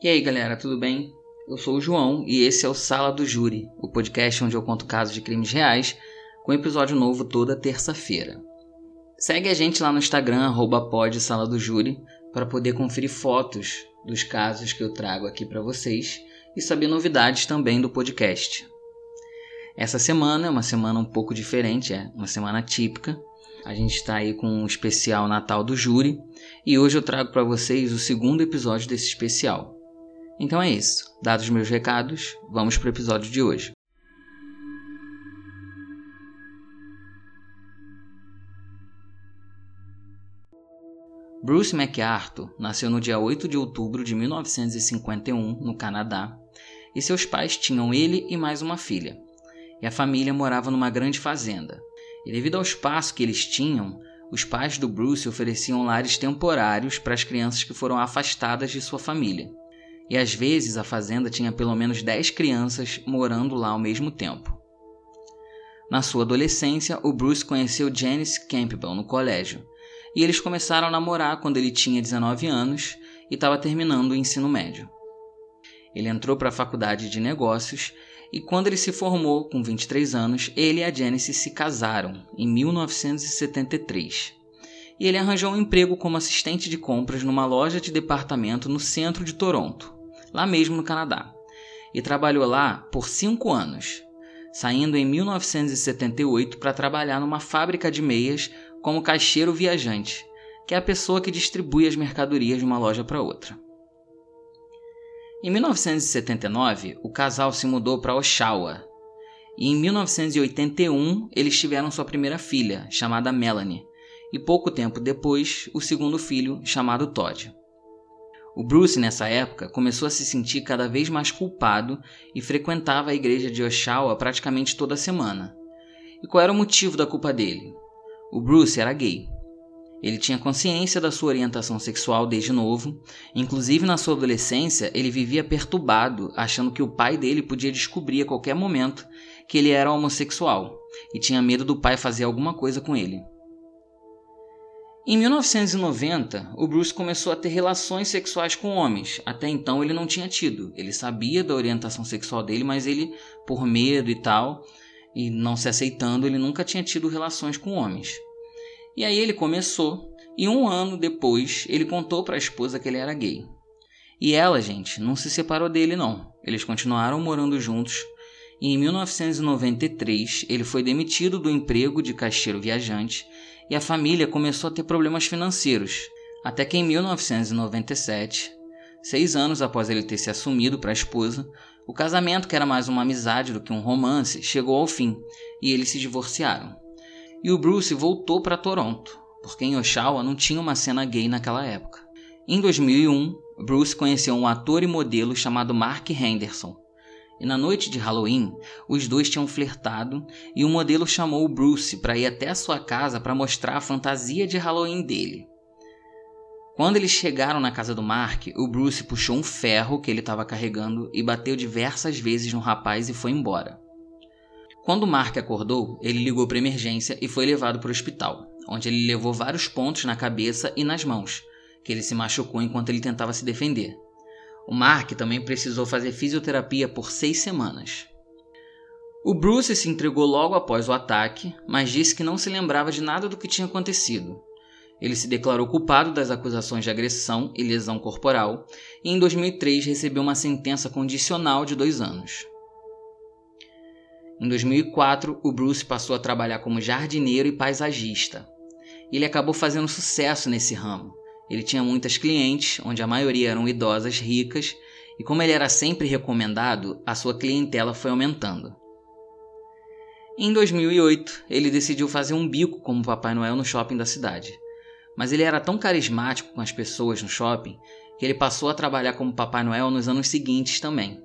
E aí galera, tudo bem? Eu sou o João e esse é o Sala do Júri, o podcast onde eu conto casos de crimes reais, com episódio novo toda terça-feira. Segue a gente lá no Instagram, Sala do Júri, para poder conferir fotos dos casos que eu trago aqui para vocês e saber novidades também do podcast. Essa semana é uma semana um pouco diferente, é uma semana típica. A gente está aí com um especial Natal do Júri e hoje eu trago para vocês o segundo episódio desse especial. Então é isso. Dados os meus recados, vamos para o episódio de hoje. Bruce MacArthur nasceu no dia 8 de outubro de 1951, no Canadá, e seus pais tinham ele e mais uma filha. E a família morava numa grande fazenda. E devido ao espaço que eles tinham, os pais do Bruce ofereciam lares temporários para as crianças que foram afastadas de sua família e às vezes a fazenda tinha pelo menos 10 crianças morando lá ao mesmo tempo. Na sua adolescência, o Bruce conheceu Janice Campbell no colégio, e eles começaram a namorar quando ele tinha 19 anos e estava terminando o ensino médio. Ele entrou para a faculdade de negócios e quando ele se formou, com 23 anos, ele e a Janice se casaram em 1973. E ele arranjou um emprego como assistente de compras numa loja de departamento no centro de Toronto lá mesmo no Canadá, e trabalhou lá por cinco anos, saindo em 1978 para trabalhar numa fábrica de meias como caixeiro viajante, que é a pessoa que distribui as mercadorias de uma loja para outra. Em 1979, o casal se mudou para Oshawa, e em 1981 eles tiveram sua primeira filha, chamada Melanie, e pouco tempo depois, o segundo filho, chamado Todd. O Bruce, nessa época, começou a se sentir cada vez mais culpado e frequentava a igreja de Oshawa praticamente toda semana. E qual era o motivo da culpa dele? O Bruce era gay. Ele tinha consciência da sua orientação sexual desde novo, inclusive na sua adolescência ele vivia perturbado, achando que o pai dele podia descobrir a qualquer momento que ele era homossexual e tinha medo do pai fazer alguma coisa com ele. Em 1990, o Bruce começou a ter relações sexuais com homens. Até então ele não tinha tido. Ele sabia da orientação sexual dele, mas ele, por medo e tal, e não se aceitando, ele nunca tinha tido relações com homens. E aí ele começou, e um ano depois ele contou para a esposa que ele era gay. E ela, gente, não se separou dele não. Eles continuaram morando juntos. E em 1993 ele foi demitido do emprego de caixeiro viajante e a família começou a ter problemas financeiros, até que em 1997, seis anos após ele ter se assumido para a esposa, o casamento, que era mais uma amizade do que um romance, chegou ao fim e eles se divorciaram. E o Bruce voltou para Toronto, porque em Oshawa não tinha uma cena gay naquela época. Em 2001, Bruce conheceu um ator e modelo chamado Mark Henderson, e na noite de Halloween, os dois tinham flertado e o modelo chamou o Bruce para ir até a sua casa para mostrar a fantasia de Halloween dele. Quando eles chegaram na casa do Mark, o Bruce puxou um ferro que ele estava carregando e bateu diversas vezes no rapaz e foi embora. Quando Mark acordou, ele ligou para emergência e foi levado para o hospital, onde ele levou vários pontos na cabeça e nas mãos, que ele se machucou enquanto ele tentava se defender. O Mark também precisou fazer fisioterapia por seis semanas. O Bruce se entregou logo após o ataque, mas disse que não se lembrava de nada do que tinha acontecido. Ele se declarou culpado das acusações de agressão e lesão corporal e em 2003 recebeu uma sentença condicional de dois anos. Em 2004, o Bruce passou a trabalhar como jardineiro e paisagista. Ele acabou fazendo sucesso nesse ramo, ele tinha muitas clientes, onde a maioria eram idosas ricas, e como ele era sempre recomendado, a sua clientela foi aumentando. Em 2008, ele decidiu fazer um bico como Papai Noel no shopping da cidade. Mas ele era tão carismático com as pessoas no shopping que ele passou a trabalhar como Papai Noel nos anos seguintes também.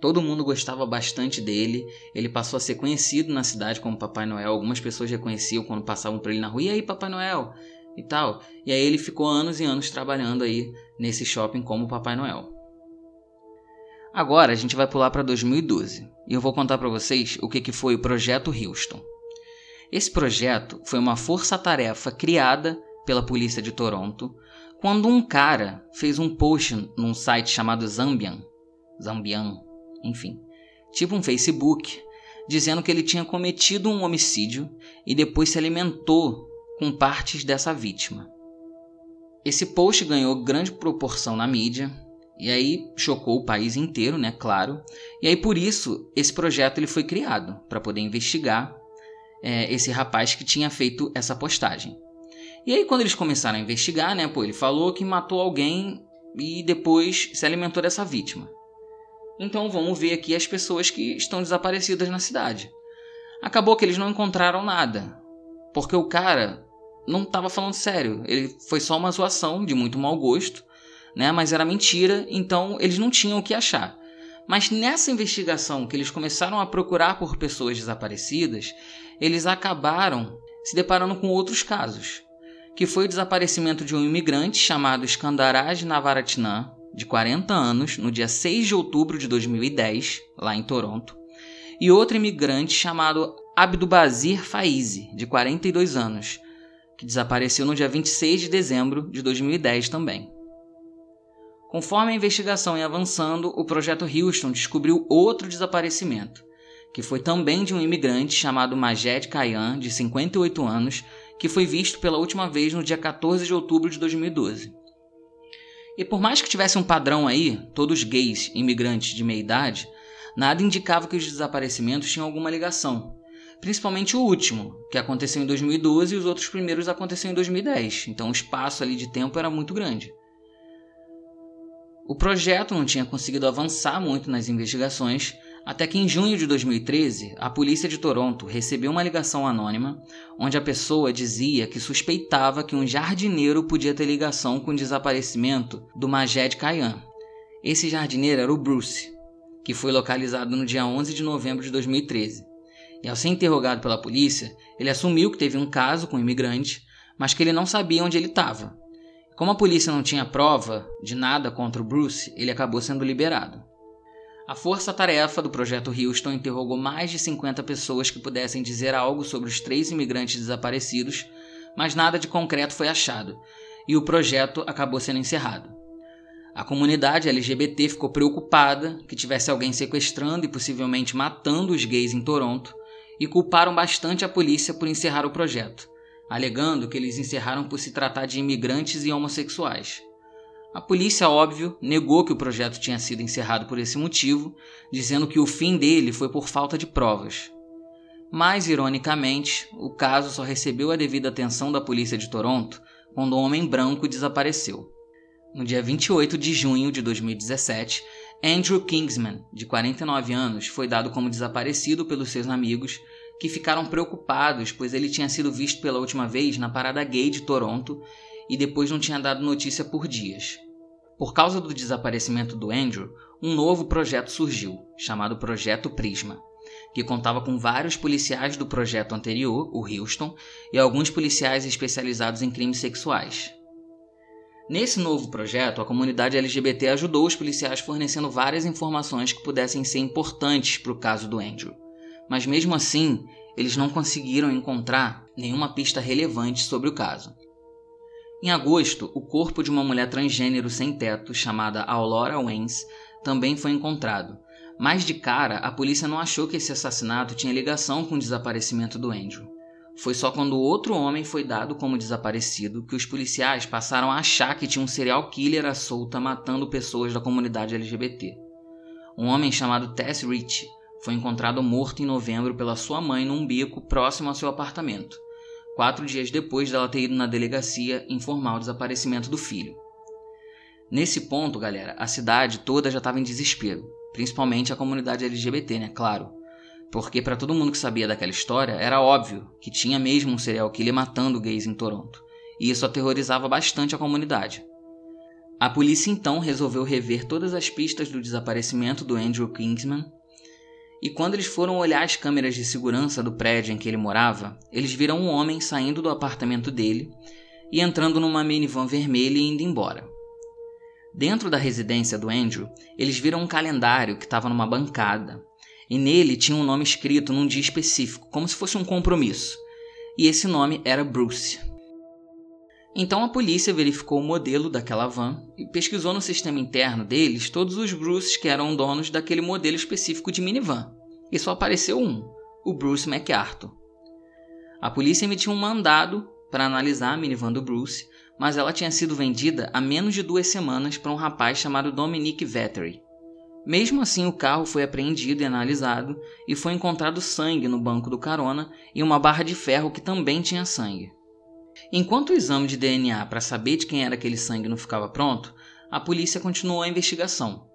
Todo mundo gostava bastante dele, ele passou a ser conhecido na cidade como Papai Noel. Algumas pessoas reconheciam quando passavam por ele na rua: E aí, Papai Noel? E tal. E aí ele ficou anos e anos trabalhando aí nesse shopping como Papai Noel. Agora a gente vai pular para 2012 e eu vou contar para vocês o que, que foi o Projeto Houston. Esse projeto foi uma força-tarefa criada pela polícia de Toronto quando um cara fez um post num site chamado Zambian, Zambian, enfim, tipo um Facebook, dizendo que ele tinha cometido um homicídio e depois se alimentou com partes dessa vítima. Esse post ganhou grande proporção na mídia e aí chocou o país inteiro, né, claro. E aí por isso esse projeto ele foi criado para poder investigar é, esse rapaz que tinha feito essa postagem. E aí quando eles começaram a investigar, né, pô, ele falou que matou alguém e depois se alimentou dessa vítima. Então vamos ver aqui as pessoas que estão desaparecidas na cidade. Acabou que eles não encontraram nada, porque o cara não estava falando sério. Ele foi só uma zoação de muito mau gosto, né? Mas era mentira, então eles não tinham o que achar. Mas nessa investigação que eles começaram a procurar por pessoas desaparecidas, eles acabaram se deparando com outros casos, que foi o desaparecimento de um imigrante chamado Skandaraj Navaratnam, de 40 anos, no dia 6 de outubro de 2010, lá em Toronto, e outro imigrante chamado Abdubazir Faizi, de 42 anos, que desapareceu no dia 26 de dezembro de 2010 também. Conforme a investigação ia avançando, o projeto Houston descobriu outro desaparecimento, que foi também de um imigrante chamado Majed Kayan, de 58 anos, que foi visto pela última vez no dia 14 de outubro de 2012. E por mais que tivesse um padrão aí, todos gays, imigrantes de meia idade, nada indicava que os desaparecimentos tinham alguma ligação. Principalmente o último, que aconteceu em 2012 e os outros primeiros aconteceram em 2010. Então o espaço ali de tempo era muito grande. O projeto não tinha conseguido avançar muito nas investigações, até que em junho de 2013, a polícia de Toronto recebeu uma ligação anônima onde a pessoa dizia que suspeitava que um jardineiro podia ter ligação com o desaparecimento do Majed Kayan. Esse jardineiro era o Bruce, que foi localizado no dia 11 de novembro de 2013. E ao ser interrogado pela polícia, ele assumiu que teve um caso com um imigrante, mas que ele não sabia onde ele estava. Como a polícia não tinha prova de nada contra o Bruce, ele acabou sendo liberado. A força-tarefa do projeto Houston interrogou mais de 50 pessoas que pudessem dizer algo sobre os três imigrantes desaparecidos, mas nada de concreto foi achado, e o projeto acabou sendo encerrado. A comunidade LGBT ficou preocupada que tivesse alguém sequestrando e possivelmente matando os gays em Toronto e culparam bastante a polícia por encerrar o projeto, alegando que eles encerraram por se tratar de imigrantes e homossexuais. A polícia, óbvio, negou que o projeto tinha sido encerrado por esse motivo, dizendo que o fim dele foi por falta de provas. Mais ironicamente, o caso só recebeu a devida atenção da polícia de Toronto quando um homem branco desapareceu. No dia 28 de junho de 2017, Andrew Kingsman, de 49 anos, foi dado como desaparecido pelos seus amigos, que ficaram preocupados pois ele tinha sido visto pela última vez na parada gay de Toronto e depois não tinha dado notícia por dias. Por causa do desaparecimento do Andrew, um novo projeto surgiu, chamado Projeto Prisma, que contava com vários policiais do projeto anterior, o Houston, e alguns policiais especializados em crimes sexuais. Nesse novo projeto, a comunidade LGBT ajudou os policiais fornecendo várias informações que pudessem ser importantes para o caso do Andrew. Mas mesmo assim, eles não conseguiram encontrar nenhuma pista relevante sobre o caso. Em agosto, o corpo de uma mulher transgênero sem teto chamada Aurora Waynes também foi encontrado. Mas de cara, a polícia não achou que esse assassinato tinha ligação com o desaparecimento do Andrew. Foi só quando outro homem foi dado como desaparecido que os policiais passaram a achar que tinha um serial killer à solta matando pessoas da comunidade LGBT. Um homem chamado Tess Rich foi encontrado morto em novembro pela sua mãe num beco próximo ao seu apartamento quatro dias depois dela ter ido na delegacia informar o desaparecimento do filho. Nesse ponto, galera, a cidade toda já estava em desespero, principalmente a comunidade LGBT, né? Claro. Porque para todo mundo que sabia daquela história, era óbvio que tinha mesmo um serial killer matando gays em Toronto, e isso aterrorizava bastante a comunidade. A polícia então resolveu rever todas as pistas do desaparecimento do Andrew Kingsman e quando eles foram olhar as câmeras de segurança do prédio em que ele morava, eles viram um homem saindo do apartamento dele e entrando numa minivan vermelha e indo embora. Dentro da residência do Andrew, eles viram um calendário que estava numa bancada, e nele tinha um nome escrito num dia específico, como se fosse um compromisso, e esse nome era Bruce. Então a polícia verificou o modelo daquela van e pesquisou no sistema interno deles todos os Bruces que eram donos daquele modelo específico de minivan. E só apareceu um, o Bruce MacArthur. A polícia emitiu um mandado para analisar a minivan do Bruce, mas ela tinha sido vendida há menos de duas semanas para um rapaz chamado Dominic Vettery. Mesmo assim, o carro foi apreendido e analisado e foi encontrado sangue no banco do carona e uma barra de ferro que também tinha sangue. Enquanto o exame de DNA para saber de quem era aquele sangue não ficava pronto, a polícia continuou a investigação.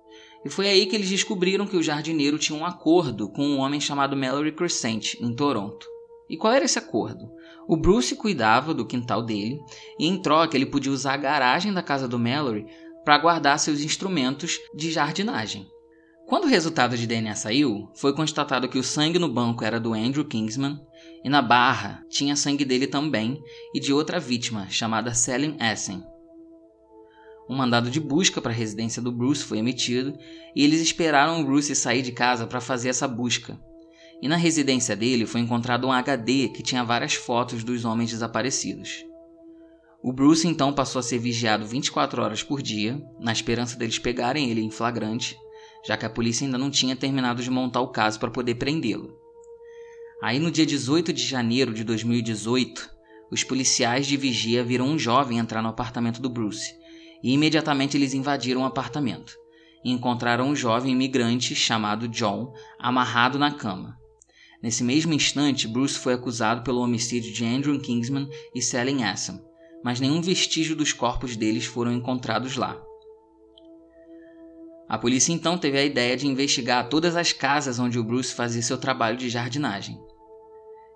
E foi aí que eles descobriram que o jardineiro tinha um acordo com um homem chamado Mallory Crescent, em Toronto. E qual era esse acordo? O Bruce cuidava do quintal dele e, em troca, ele podia usar a garagem da casa do Mallory para guardar seus instrumentos de jardinagem. Quando o resultado de DNA saiu, foi constatado que o sangue no banco era do Andrew Kingsman e na barra tinha sangue dele também e de outra vítima, chamada Selim Essen. Um mandado de busca para a residência do Bruce foi emitido e eles esperaram o Bruce sair de casa para fazer essa busca. E na residência dele foi encontrado um HD que tinha várias fotos dos homens desaparecidos. O Bruce então passou a ser vigiado 24 horas por dia, na esperança deles pegarem ele em flagrante já que a polícia ainda não tinha terminado de montar o caso para poder prendê-lo. Aí no dia 18 de janeiro de 2018, os policiais de vigia viram um jovem entrar no apartamento do Bruce, e imediatamente eles invadiram o apartamento e encontraram um jovem imigrante chamado John amarrado na cama. Nesse mesmo instante, Bruce foi acusado pelo homicídio de Andrew Kingsman e Sally Assam, mas nenhum vestígio dos corpos deles foram encontrados lá. A polícia então teve a ideia de investigar todas as casas onde o Bruce fazia seu trabalho de jardinagem.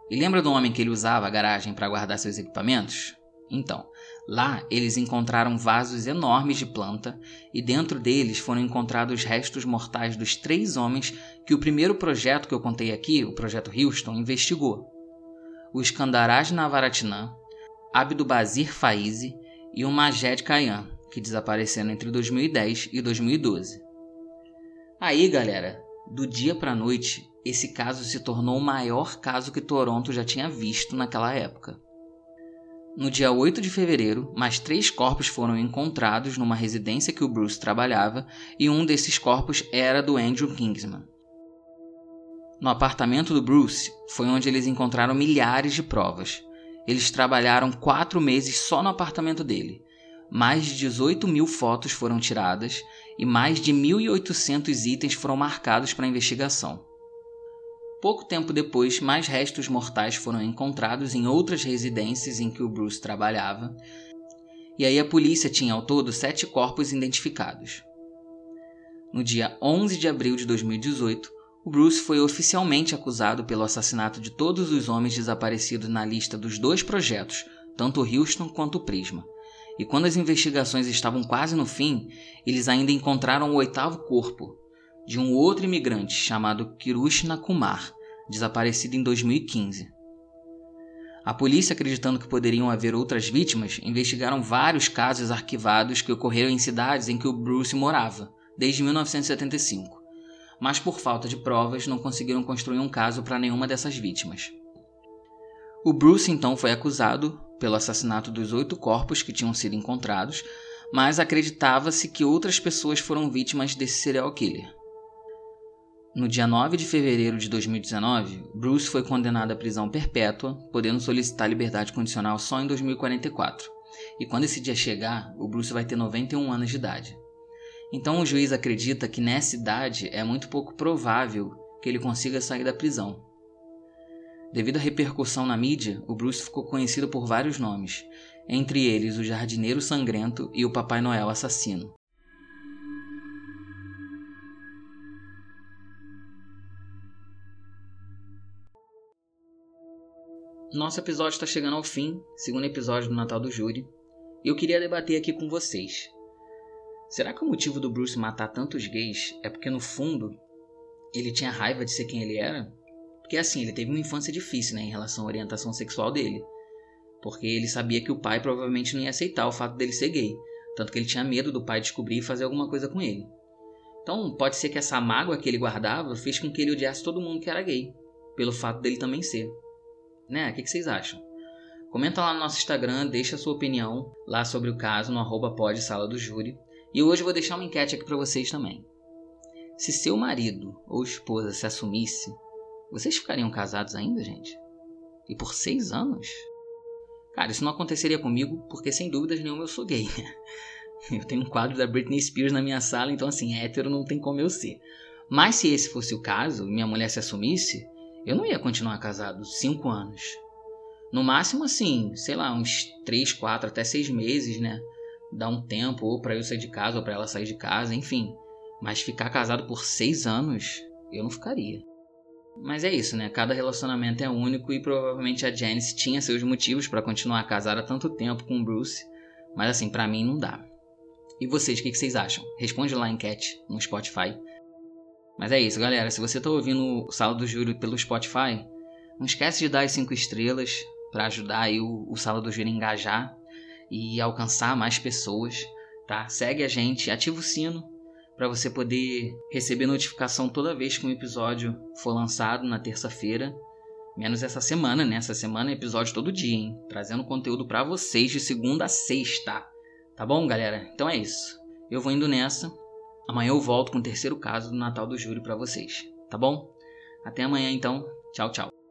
E lembra do homem que ele usava a garagem para guardar seus equipamentos? Então, lá eles encontraram vasos enormes de planta e dentro deles foram encontrados restos mortais dos três homens que o primeiro projeto que eu contei aqui, o projeto Houston, investigou: o Iskandaraj Navaratnam, Abdubazir Faizi e o Majed Kayan, que desapareceram entre 2010 e 2012. Aí, galera, do dia para noite, esse caso se tornou o maior caso que Toronto já tinha visto naquela época. No dia 8 de fevereiro, mais três corpos foram encontrados numa residência que o Bruce trabalhava e um desses corpos era do Andrew Kingsman. No apartamento do Bruce foi onde eles encontraram milhares de provas. Eles trabalharam quatro meses só no apartamento dele mais de 18 mil fotos foram tiradas e mais de 1.800 itens foram marcados para a investigação. Pouco tempo depois, mais restos mortais foram encontrados em outras residências em que o Bruce trabalhava, e aí a polícia tinha ao todo sete corpos identificados. No dia 11 de abril de 2018, o Bruce foi oficialmente acusado pelo assassinato de todos os homens desaparecidos na lista dos dois projetos, tanto o Houston quanto o Prisma. E quando as investigações estavam quase no fim, eles ainda encontraram o oitavo corpo de um outro imigrante chamado Kirushna Kumar, desaparecido em 2015. A polícia, acreditando que poderiam haver outras vítimas, investigaram vários casos arquivados que ocorreram em cidades em que o Bruce morava, desde 1975. Mas por falta de provas, não conseguiram construir um caso para nenhuma dessas vítimas. O Bruce então foi acusado pelo assassinato dos oito corpos que tinham sido encontrados, mas acreditava-se que outras pessoas foram vítimas desse serial killer. No dia 9 de fevereiro de 2019, Bruce foi condenado à prisão perpétua, podendo solicitar liberdade condicional só em 2044. E quando esse dia chegar, o Bruce vai ter 91 anos de idade. Então o juiz acredita que nessa idade é muito pouco provável que ele consiga sair da prisão. Devido à repercussão na mídia, o Bruce ficou conhecido por vários nomes, entre eles o Jardineiro Sangrento e o Papai Noel Assassino. Nosso episódio está chegando ao fim, segundo episódio do Natal do Júri, e eu queria debater aqui com vocês. Será que o motivo do Bruce matar tantos gays é porque no fundo ele tinha raiva de ser quem ele era? Porque assim, ele teve uma infância difícil, né, em relação à orientação sexual dele. Porque ele sabia que o pai provavelmente não ia aceitar o fato dele ser gay. Tanto que ele tinha medo do pai descobrir e fazer alguma coisa com ele. Então, pode ser que essa mágoa que ele guardava fez com que ele odiasse todo mundo que era gay, pelo fato dele também ser. Né? O que vocês acham? Comenta lá no nosso Instagram, deixa a sua opinião lá sobre o caso no arroba pod sala do júri. E hoje eu vou deixar uma enquete aqui para vocês também. Se seu marido ou esposa se assumisse, vocês ficariam casados ainda, gente? E por seis anos? Cara, isso não aconteceria comigo porque sem dúvidas nenhuma eu sou gay. Eu tenho um quadro da Britney Spears na minha sala, então assim, hétero não tem como eu ser. Mas se esse fosse o caso, minha mulher se assumisse, eu não ia continuar casado cinco anos. No máximo, assim, sei lá, uns três, quatro, até seis meses, né? Dar um tempo, ou pra eu sair de casa, ou pra ela sair de casa, enfim. Mas ficar casado por seis anos, eu não ficaria. Mas é isso, né? Cada relacionamento é único e provavelmente a Janice tinha seus motivos para continuar casada há tanto tempo com o Bruce. Mas assim, para mim não dá. E vocês, o que, vocês acham? Responde lá a enquete no Spotify. Mas é isso, galera. Se você está ouvindo o Sala do Júri pelo Spotify, não esquece de dar as 5 estrelas para ajudar aí o, o Sala do Júri a engajar e alcançar mais pessoas, tá? Segue a gente, ativa o sino para você poder receber notificação toda vez que um episódio for lançado na terça-feira. Menos essa semana, né? Essa semana é episódio todo dia, hein? Trazendo conteúdo para vocês de segunda a sexta. Tá bom, galera? Então é isso. Eu vou indo nessa. Amanhã eu volto com o terceiro caso do Natal do Júri para vocês. Tá bom? Até amanhã então. Tchau, tchau.